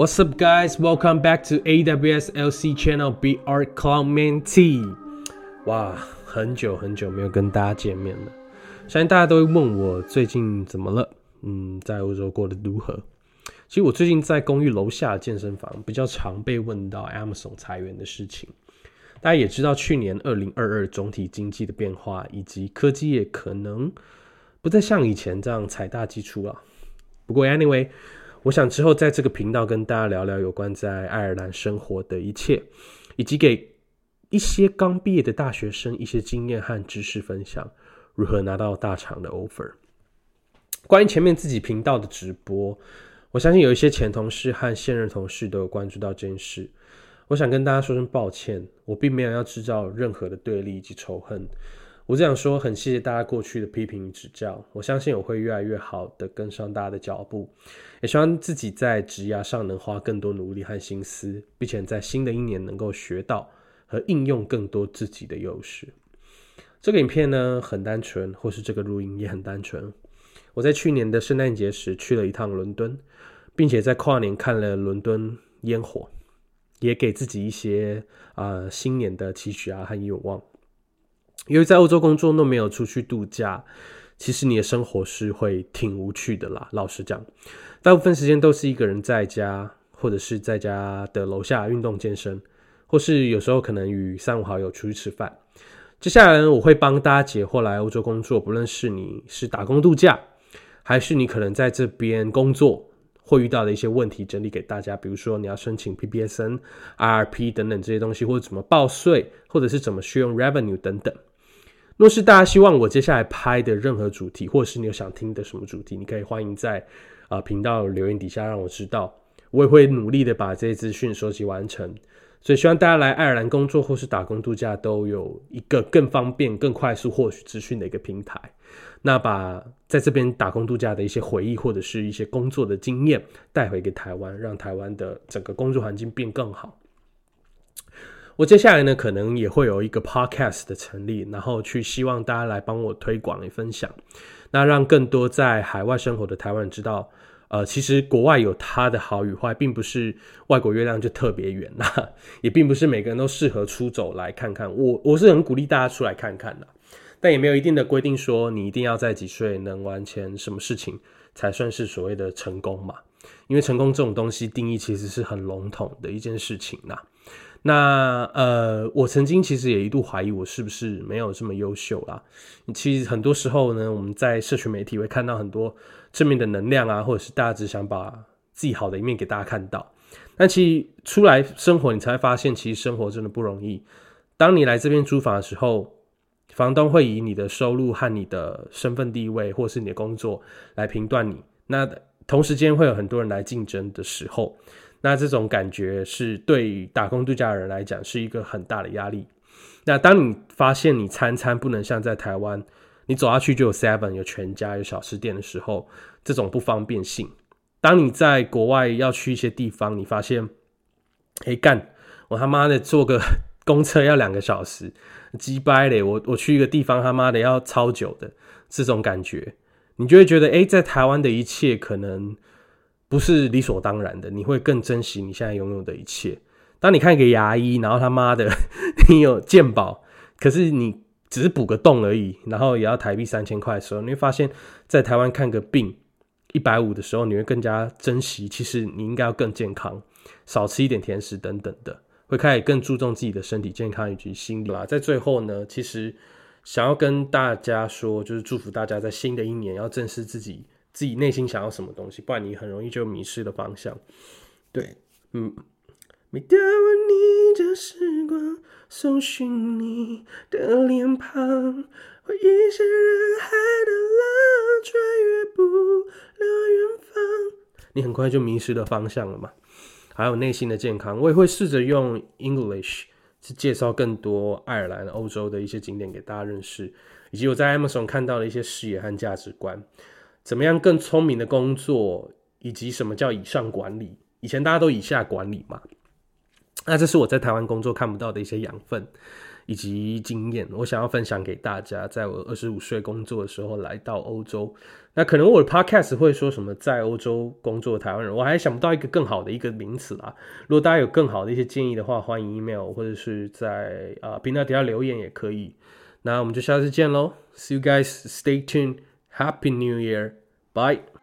What's up, guys? Welcome back to AWS LC channel. Be Art Cloud Man T. 哇，很久很久没有跟大家见面了。相信大家都会问我最近怎么了？嗯，在欧洲过得如何？其实我最近在公寓楼下健身房，比较常被问到 Amazon 裁员的事情。大家也知道，去年二零二二总体经济的变化，以及科技业可能不再像以前这样财大气粗了。不过，anyway。我想之后在这个频道跟大家聊聊有关在爱尔兰生活的一切，以及给一些刚毕业的大学生一些经验和知识分享，如何拿到大厂的 offer。关于前面自己频道的直播，我相信有一些前同事和现任同事都有关注到这件事。我想跟大家说声抱歉，我并没有要制造任何的对立以及仇恨。我只想说，很谢谢大家过去的批评与指教。我相信我会越来越好的跟上大家的脚步，也希望自己在职涯上能花更多努力和心思，并且在新的一年能够学到和应用更多自己的优势。这个影片呢很单纯，或是这个录音也很单纯。我在去年的圣诞节时去了一趟伦敦，并且在跨年看了伦敦烟火，也给自己一些啊新年的期许啊和愿望。因为在欧洲工作都没有出去度假，其实你的生活是会挺无趣的啦。老实讲，大部分时间都是一个人在家，或者是在家的楼下运动健身，或是有时候可能与三五好友出去吃饭。接下来我会帮大家解惑来欧洲工作，不论是你是打工度假，还是你可能在这边工作会遇到的一些问题，整理给大家。比如说你要申请 PPSN、RP 等等这些东西，或者怎么报税，或者是怎么使用 Revenue 等等。若是大家希望我接下来拍的任何主题，或者是你有想听的什么主题，你可以欢迎在啊频道留言底下让我知道，我也会努力的把这些资讯收集完成。所以希望大家来爱尔兰工作或是打工度假都有一个更方便、更快速获取资讯的一个平台。那把在这边打工度假的一些回忆或者是一些工作的经验带回给台湾，让台湾的整个工作环境变更好。我接下来呢，可能也会有一个 podcast 的成立，然后去希望大家来帮我推广与分享，那让更多在海外生活的台湾人知道，呃，其实国外有它的好与坏，并不是外国月亮就特别圆呐，也并不是每个人都适合出走来看看。我我是很鼓励大家出来看看的，但也没有一定的规定说你一定要在几岁能完成什么事情才算是所谓的成功嘛？因为成功这种东西定义其实是很笼统的一件事情呐。那呃，我曾经其实也一度怀疑我是不是没有这么优秀啦。其实很多时候呢，我们在社群媒体会看到很多正面的能量啊，或者是大家只想把自己好的一面给大家看到。但其实出来生活，你才会发现，其实生活真的不容易。当你来这边租房的时候，房东会以你的收入和你的身份地位，或是你的工作来评断你。那同时间会有很多人来竞争的时候。那这种感觉是对于打工度假的人来讲是一个很大的压力。那当你发现你餐餐不能像在台湾，你走下去就有 Seven、有全家、有小吃店的时候，这种不方便性。当你在国外要去一些地方，你发现，哎干，我他妈的坐个公车要两个小时，鸡掰嘞！我我去一个地方他妈的要超久的，这种感觉，你就会觉得，哎，在台湾的一切可能。不是理所当然的，你会更珍惜你现在拥有的一切。当你看一个牙医，然后他妈的 你有健保，可是你只是补个洞而已，然后也要台币三千块的时候，你会发现在台湾看个病一百五的时候，你会更加珍惜。其实你应该要更健康，少吃一点甜食等等的，会开始更注重自己的身体健康以及心理啦。在最后呢，其实想要跟大家说，就是祝福大家在新的一年要正视自己。自己内心想要什么东西，不然你很容易就迷失了方向。对，嗯。每当我逆着时光搜寻你的脸庞，回忆像人海的浪，穿越不了远方。你很快就迷失了方向了嘛？还有内心的健康，我也会试着用 English 是介绍更多爱尔兰、欧洲的一些景点给大家认识，以及我在 Amazon 看到的一些视野和价值观。怎么样更聪明的工作，以及什么叫以上管理？以前大家都以下管理嘛，那这是我在台湾工作看不到的一些养分，以及经验，我想要分享给大家。在我二十五岁工作的时候来到欧洲，那可能我的 podcast 会说什么在欧洲工作的台湾人，我还想不到一个更好的一个名词啦。如果大家有更好的一些建议的话，欢迎 email 或者是在啊频道底下留言也可以。那我们就下次见喽，See you guys, stay tuned, Happy New Year, bye.